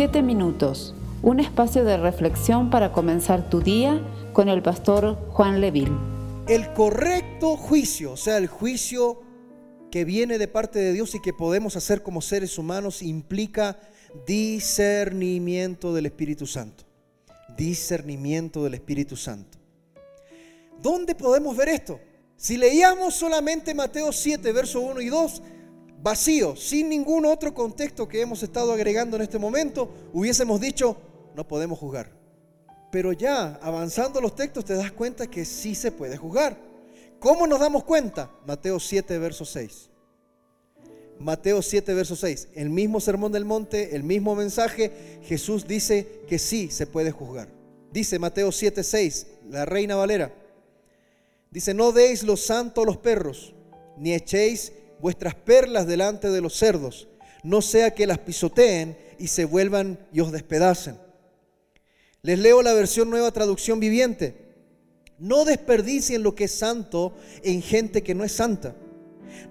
Siete minutos, un espacio de reflexión para comenzar tu día con el pastor Juan Leville. El correcto juicio, o sea, el juicio que viene de parte de Dios y que podemos hacer como seres humanos, implica discernimiento del Espíritu Santo. Discernimiento del Espíritu Santo. ¿Dónde podemos ver esto? Si leíamos solamente Mateo 7, verso 1 y 2, vacío, sin ningún otro contexto que hemos estado agregando en este momento, hubiésemos dicho, no podemos juzgar. Pero ya avanzando los textos te das cuenta que sí se puede juzgar. ¿Cómo nos damos cuenta? Mateo 7, verso 6. Mateo 7, verso 6. El mismo sermón del monte, el mismo mensaje, Jesús dice que sí se puede juzgar. Dice Mateo 7, 6, la reina Valera. Dice, no deis lo santo a los perros, ni echéis vuestras perlas delante de los cerdos, no sea que las pisoteen y se vuelvan y os despedacen. Les leo la versión nueva traducción viviente. No desperdicien lo que es santo en gente que no es santa.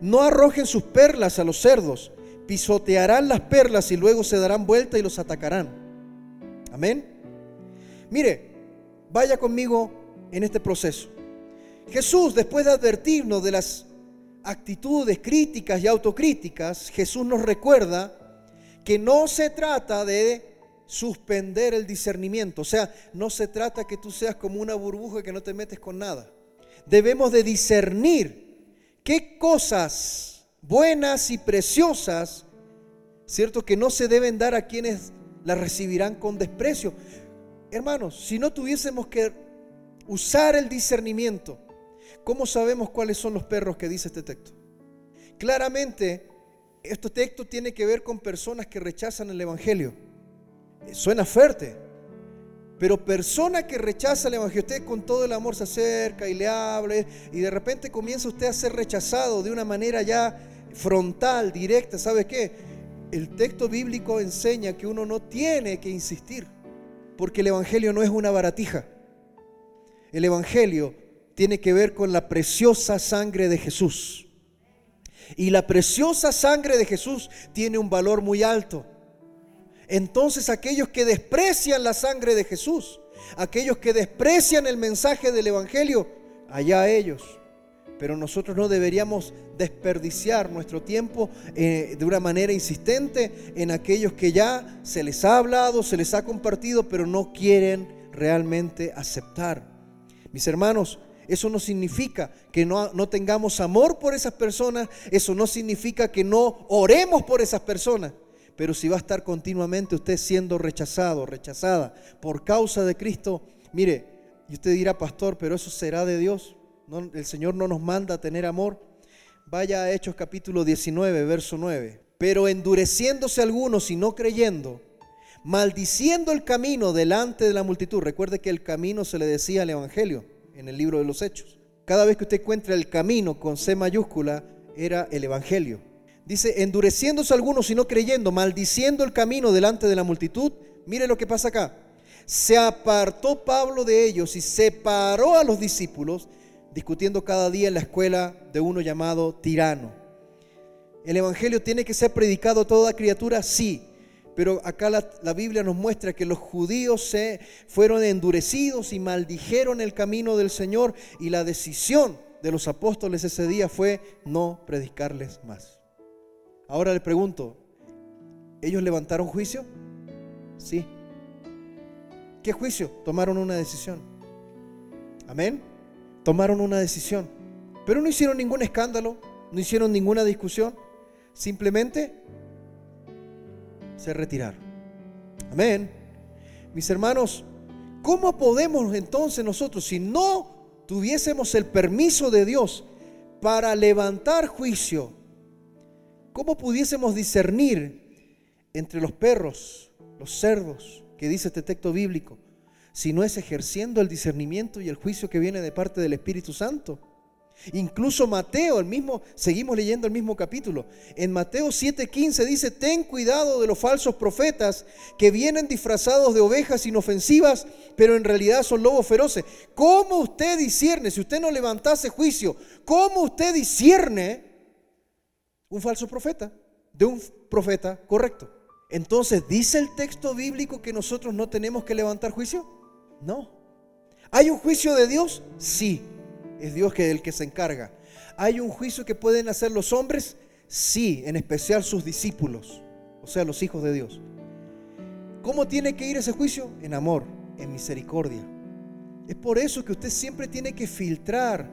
No arrojen sus perlas a los cerdos. Pisotearán las perlas y luego se darán vuelta y los atacarán. Amén. Mire, vaya conmigo en este proceso. Jesús, después de advertirnos de las actitudes críticas y autocríticas, Jesús nos recuerda que no se trata de suspender el discernimiento, o sea, no se trata que tú seas como una burbuja que no te metes con nada. Debemos de discernir qué cosas buenas y preciosas, cierto, que no se deben dar a quienes las recibirán con desprecio. Hermanos, si no tuviésemos que usar el discernimiento, ¿Cómo sabemos cuáles son los perros que dice este texto? Claramente, este texto tiene que ver con personas que rechazan el Evangelio. Suena fuerte, pero persona que rechaza el Evangelio, usted con todo el amor se acerca y le habla y de repente comienza usted a ser rechazado de una manera ya frontal, directa. ¿Sabe qué? El texto bíblico enseña que uno no tiene que insistir, porque el Evangelio no es una baratija. El Evangelio tiene que ver con la preciosa sangre de Jesús. Y la preciosa sangre de Jesús tiene un valor muy alto. Entonces aquellos que desprecian la sangre de Jesús, aquellos que desprecian el mensaje del Evangelio, allá ellos. Pero nosotros no deberíamos desperdiciar nuestro tiempo eh, de una manera insistente en aquellos que ya se les ha hablado, se les ha compartido, pero no quieren realmente aceptar. Mis hermanos, eso no significa que no, no, tengamos amor por esas personas. Eso no significa que no oremos por esas personas. Pero si va a estar continuamente usted siendo rechazado, rechazada por causa de Cristo, mire, y usted dirá, pastor, pero eso será de Dios. el Señor no nos manda a tener amor. Vaya a Hechos capítulo 19, verso 9. Pero endureciéndose algunos y no creyendo, maldiciendo el camino delante de la multitud. Recuerde que el camino se le decía al Evangelio en el libro de los Hechos. Cada vez que usted encuentra el camino con C mayúscula, era el Evangelio. Dice, endureciéndose algunos y no creyendo, maldiciendo el camino delante de la multitud. Mire lo que pasa acá. Se apartó Pablo de ellos y separó a los discípulos, discutiendo cada día en la escuela de uno llamado tirano. ¿El Evangelio tiene que ser predicado a toda criatura? Sí. Pero acá la, Biblia nos muestra que los judíos se fueron endurecidos y maldijeron el camino del Señor y la decisión de los apóstoles ese día fue no predicarles más. Ahora le pregunto, ¿ellos levantaron juicio? Sí. ¿Qué juicio? Tomaron una decisión. Amén. Tomaron una decisión. Pero no hicieron ningún escándalo, no hicieron ninguna discusión. Simplemente se retiraron. Amén. Mis hermanos, ¿cómo podemos entonces nosotros, si no tuviésemos el permiso de Dios para levantar juicio, cómo pudiésemos discernir entre los perros, los cerdos, que dice este texto bíblico, si no es ejerciendo el discernimiento y el juicio que viene de parte del Espíritu Santo? Incluso Mateo, el mismo, seguimos leyendo el mismo capítulo. En Mateo 7:15 dice, ten cuidado de los falsos profetas que vienen disfrazados de ovejas inofensivas, pero en realidad son lobos feroces. ¿Cómo usted discierne, si usted no levantase juicio, cómo usted discierne un falso profeta de un profeta correcto? Entonces, ¿dice el texto bíblico que nosotros no tenemos que levantar juicio? No. ¿Hay un juicio de Dios? Sí. Es Dios el que se encarga. ¿Hay un juicio que pueden hacer los hombres? Sí, en especial sus discípulos, o sea, los hijos de Dios. ¿Cómo tiene que ir ese juicio? En amor, en misericordia. Es por eso que usted siempre tiene que filtrar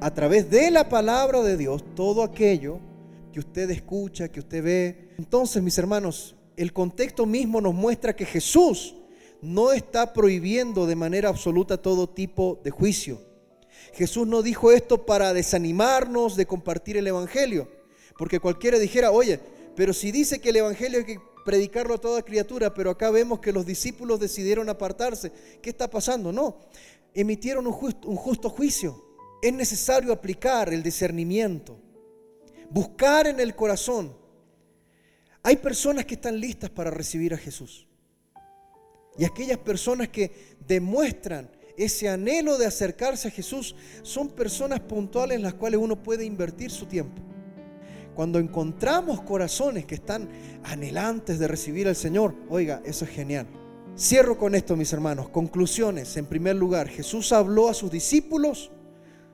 a través de la palabra de Dios todo aquello que usted escucha, que usted ve. Entonces, mis hermanos, el contexto mismo nos muestra que Jesús no está prohibiendo de manera absoluta todo tipo de juicio. Jesús no dijo esto para desanimarnos de compartir el Evangelio, porque cualquiera dijera, oye, pero si dice que el Evangelio hay que predicarlo a toda criatura, pero acá vemos que los discípulos decidieron apartarse, ¿qué está pasando? No, emitieron un justo, un justo juicio. Es necesario aplicar el discernimiento, buscar en el corazón. Hay personas que están listas para recibir a Jesús. Y aquellas personas que demuestran ese anhelo de acercarse a Jesús son personas puntuales en las cuales uno puede invertir su tiempo. Cuando encontramos corazones que están anhelantes de recibir al Señor, oiga, eso es genial. Cierro con esto, mis hermanos. Conclusiones. En primer lugar, Jesús habló a sus discípulos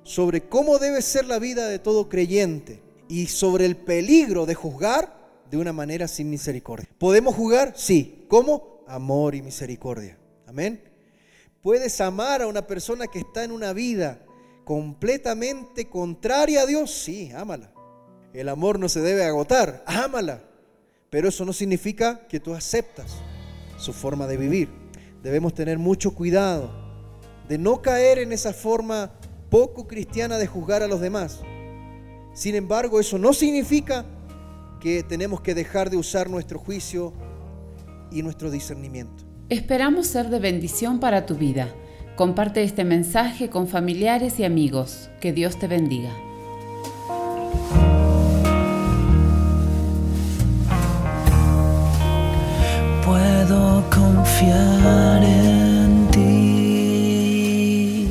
sobre cómo debe ser la vida de todo creyente y sobre el peligro de juzgar de una manera sin misericordia. ¿Podemos jugar? Sí. ¿Cómo? Amor y misericordia. Amén. ¿Puedes amar a una persona que está en una vida completamente contraria a Dios? Sí, ámala. El amor no se debe agotar, ámala. Pero eso no significa que tú aceptas su forma de vivir. Debemos tener mucho cuidado de no caer en esa forma poco cristiana de juzgar a los demás. Sin embargo, eso no significa que tenemos que dejar de usar nuestro juicio y nuestro discernimiento. Esperamos ser de bendición para tu vida. Comparte este mensaje con familiares y amigos. Que Dios te bendiga. Puedo confiar en ti.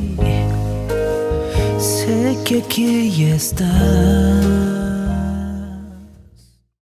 Sé que aquí estás